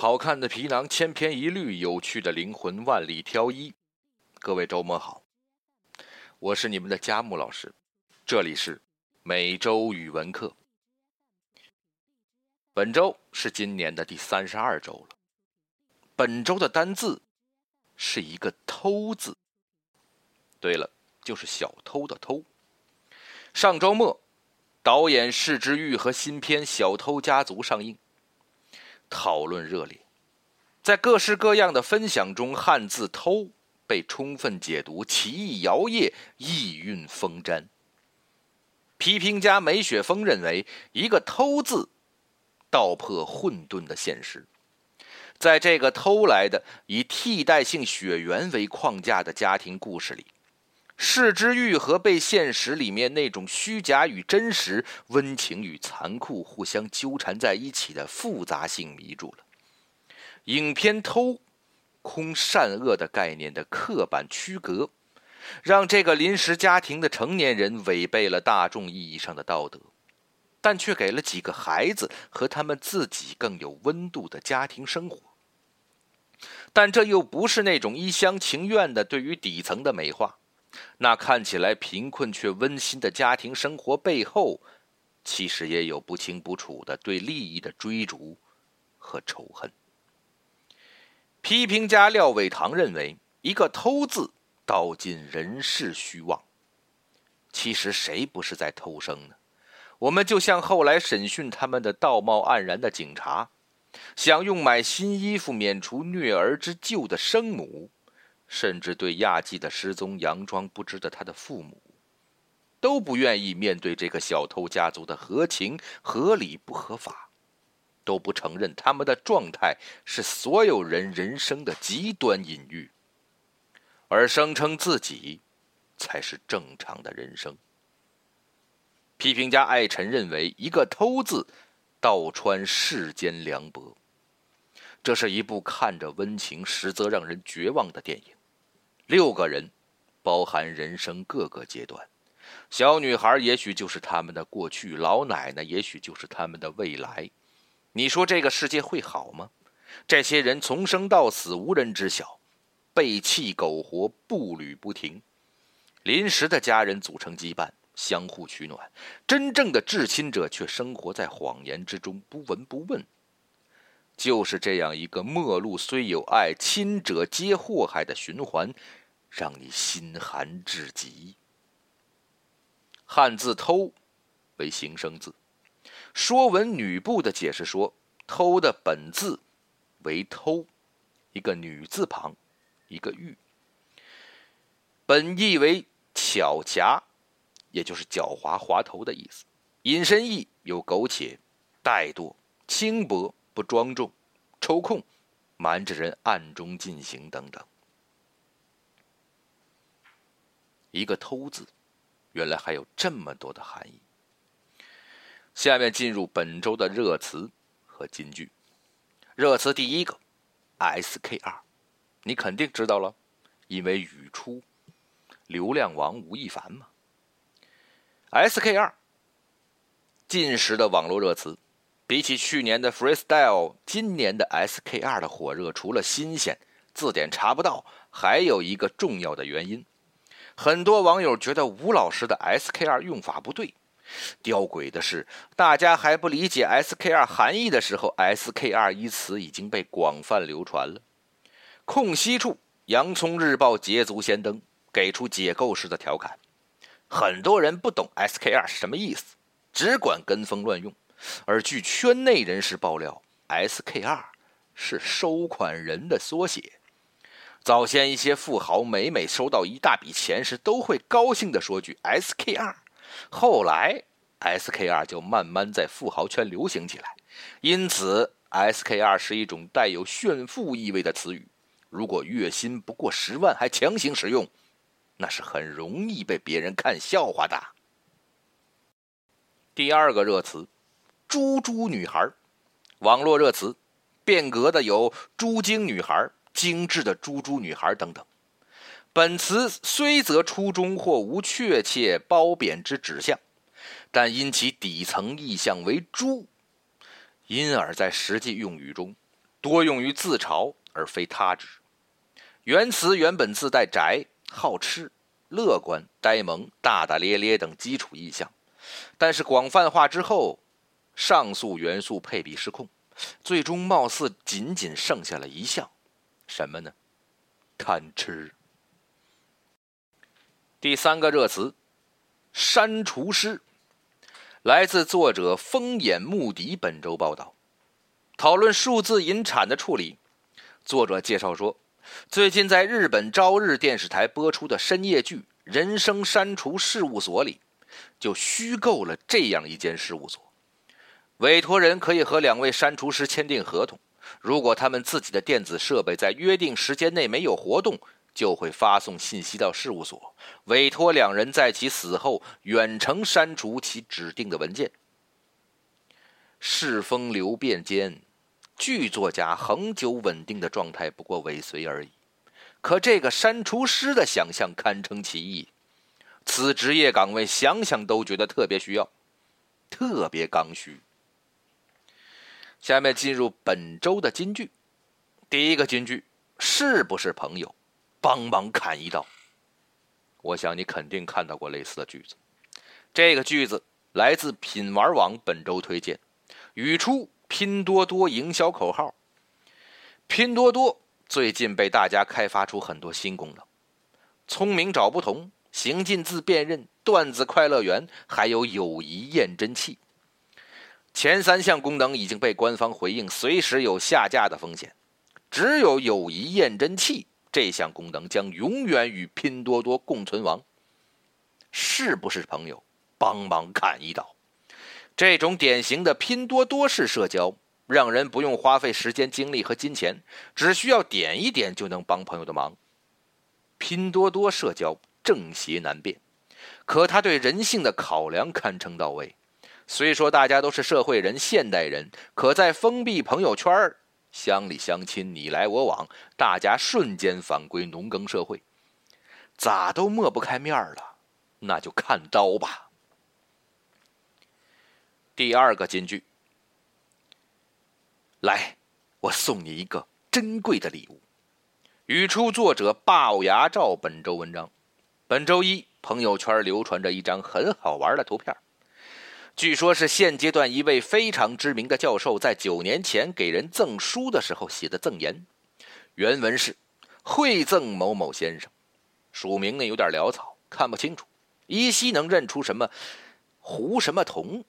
好看的皮囊千篇一律，有趣的灵魂万里挑一。各位周末好，我是你们的佳木老师，这里是每周语文课。本周是今年的第三十二周了。本周的单字是一个“偷”字。对了，就是小偷的“偷”。上周末，导演释之玉和新片《小偷家族》上映。讨论热烈，在各式各样的分享中，汉字“偷”被充分解读，奇异摇曳，意韵丰瞻。批评家梅雪峰认为，一个“偷”字道破混沌的现实。在这个偷来的以替代性血缘为框架的家庭故事里，视之欲和被现实里面那种虚假与真实、温情与残酷互相纠缠在一起的复杂性迷住了。影片偷空善恶的概念的刻板区隔，让这个临时家庭的成年人违背了大众意义上的道德，但却给了几个孩子和他们自己更有温度的家庭生活。但这又不是那种一厢情愿的对于底层的美化。那看起来贫困却温馨的家庭生活背后，其实也有不清不楚的对利益的追逐和仇恨。批评家廖伟棠认为，一个“偷”字道尽人世虚妄。其实谁不是在偷生呢？我们就像后来审讯他们的道貌岸然的警察，想用买新衣服免除虐儿之咎的生母。甚至对亚季的失踪佯装不知的他的父母，都不愿意面对这个小偷家族的合情合理不合法，都不承认他们的状态是所有人人生的极端隐喻，而声称自己才是正常的人生。批评家艾辰认为，一个“偷”字道穿世间凉薄，这是一部看着温情，实则让人绝望的电影。六个人，包含人生各个阶段。小女孩也许就是他们的过去，老奶奶也许就是他们的未来。你说这个世界会好吗？这些人从生到死无人知晓，背弃苟活，步履不停。临时的家人组成羁绊，相互取暖；真正的至亲者却生活在谎言之中，不闻不问。就是这样一个陌路虽有爱，亲者皆祸害的循环。让你心寒至极。汉字“偷”为形声字，《说文女部》的解释说：“偷”的本字为“偷”，一个女字旁，一个玉，本意为巧夹，也就是狡猾滑头的意思。引申义有苟且、怠惰、轻薄、不庄重、抽空、瞒着人暗中进行等等。一个“偷”字，原来还有这么多的含义。下面进入本周的热词和金句。热词第一个，SKR，你肯定知道了，因为语出流量王吴亦凡嘛。SKR，近时的网络热词，比起去年的 Freestyle，今年的 SKR 的火热，除了新鲜，字典查不到，还有一个重要的原因。很多网友觉得吴老师的 SKR 用法不对，吊诡的是，大家还不理解 SKR 含义的时候，SKR 一词已经被广泛流传了。空隙处，洋葱日报捷足先登，给出解构式的调侃。很多人不懂 SKR 是什么意思，只管跟风乱用。而据圈内人士爆料，SKR 是收款人的缩写。早先一些富豪每每收到一大笔钱时，都会高兴地说句 “SKR”。后来，“SKR” 就慢慢在富豪圈流行起来。因此，“SKR” 是一种带有炫富意味的词语。如果月薪不过十万还强行使用，那是很容易被别人看笑话的。第二个热词“猪猪女孩”，网络热词，变革的有“猪精女孩”。精致的猪猪女孩等等，本词虽则初衷或无确切褒贬之指向，但因其底层意象为猪，因而在实际用语中，多用于自嘲而非他指。原词原本自带宅、好吃、乐观、呆萌、大大咧咧等基础意象，但是广泛化之后，上述元素配比失控，最终貌似仅仅剩下了一项，什么呢？贪吃。第三个热词，删除师，来自作者风眼目迪本周报道，讨论数字引产的处理。作者介绍说，最近在日本朝日电视台播出的深夜剧《人生删除事务所》里，就虚构了这样一间事务所，委托人可以和两位删除师签订合同，如果他们自己的电子设备在约定时间内没有活动。就会发送信息到事务所，委托两人在其死后远程删除其指定的文件。世风流变间，剧作家恒久稳定的状态不过尾随而已。可这个删除师的想象堪称奇异，此职业岗位想想都觉得特别需要，特别刚需。下面进入本周的金句，第一个金句是不是朋友？帮忙砍一刀。我想你肯定看到过类似的句子。这个句子来自品玩网本周推荐，语出拼多多营销口号。拼多多最近被大家开发出很多新功能，聪明找不同、行进字辨认、段子快乐园，还有友谊验真器。前三项功能已经被官方回应，随时有下架的风险。只有友谊验真器。这项功能将永远与拼多多共存亡。是不是朋友？帮忙砍一刀。这种典型的拼多多式社交，让人不用花费时间、精力和金钱，只需要点一点就能帮朋友的忙。拼多多社交正邪难辨，可他对人性的考量堪称到位。虽说大家都是社会人、现代人，可在封闭朋友圈儿。乡里乡亲你来我往，大家瞬间返归农耕社会，咋都抹不开面了？那就看刀吧。第二个金句，来，我送你一个珍贵的礼物。语出作者龅牙照本周文章。本周一，朋友圈流传着一张很好玩的图片。据说，是现阶段一位非常知名的教授在九年前给人赠书的时候写的赠言。原文是：“惠赠某某先生。”署名呢有点潦草，看不清楚，依稀能认出什么胡什么同。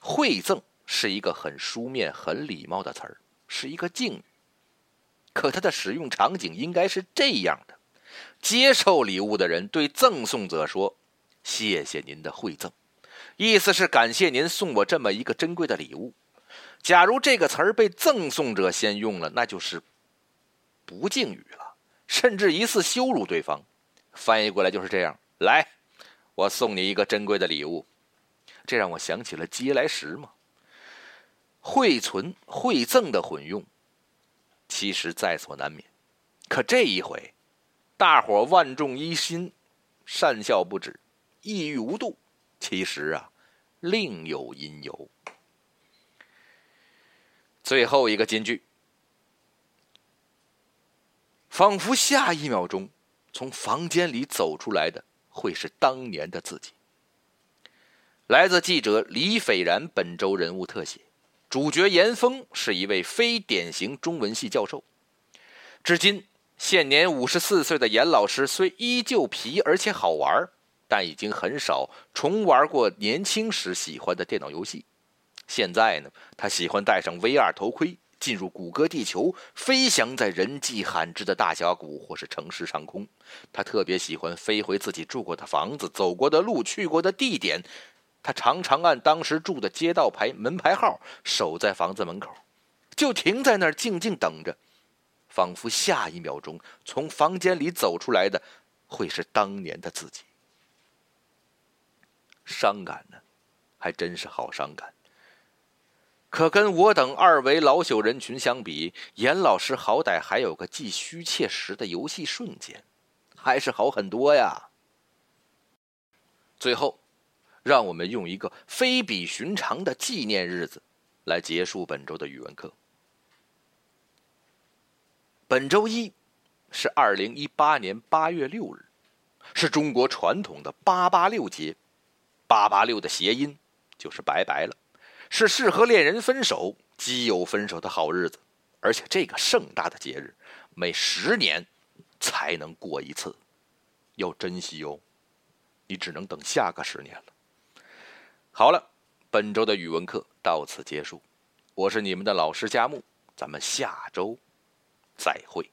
惠赠是一个很书面、很礼貌的词儿，是一个敬语。可它的使用场景应该是这样的：接受礼物的人对赠送者说：“谢谢您的惠赠。”意思是感谢您送我这么一个珍贵的礼物。假如这个词儿被赠送者先用了，那就是不敬语了，甚至疑似羞辱对方。翻译过来就是这样：来，我送你一个珍贵的礼物。这让我想起了嗟来食嘛。惠存、惠赠的混用，其实在所难免。可这一回，大伙万众一心，善笑不止，意欲无度。其实啊，另有因由。最后一个金句，仿佛下一秒钟从房间里走出来的会是当年的自己。来自记者李斐然本周人物特写，主角严峰是一位非典型中文系教授。至今现年五十四岁的严老师，虽依旧皮而且好玩但已经很少重玩过年轻时喜欢的电脑游戏。现在呢，他喜欢戴上 VR 头盔，进入谷歌地球，飞翔在人迹罕至的大峡谷或是城市上空。他特别喜欢飞回自己住过的房子、走过的路、去过的地点。他常常按当时住的街道牌门牌号守在房子门口，就停在那儿静静等着，仿佛下一秒钟从房间里走出来的会是当年的自己。伤感呢，还真是好伤感。可跟我等二维老朽人群相比，严老师好歹还有个既虚且实的游戏瞬间，还是好很多呀。最后，让我们用一个非比寻常的纪念日子来结束本周的语文课。本周一是二零一八年八月六日，是中国传统的八八六节。八八六的谐音就是拜拜了，是适合恋人分手、基友分手的好日子。而且这个盛大的节日，每十年才能过一次，要珍惜哦。你只能等下个十年了。好了，本周的语文课到此结束。我是你们的老师佳木，咱们下周再会。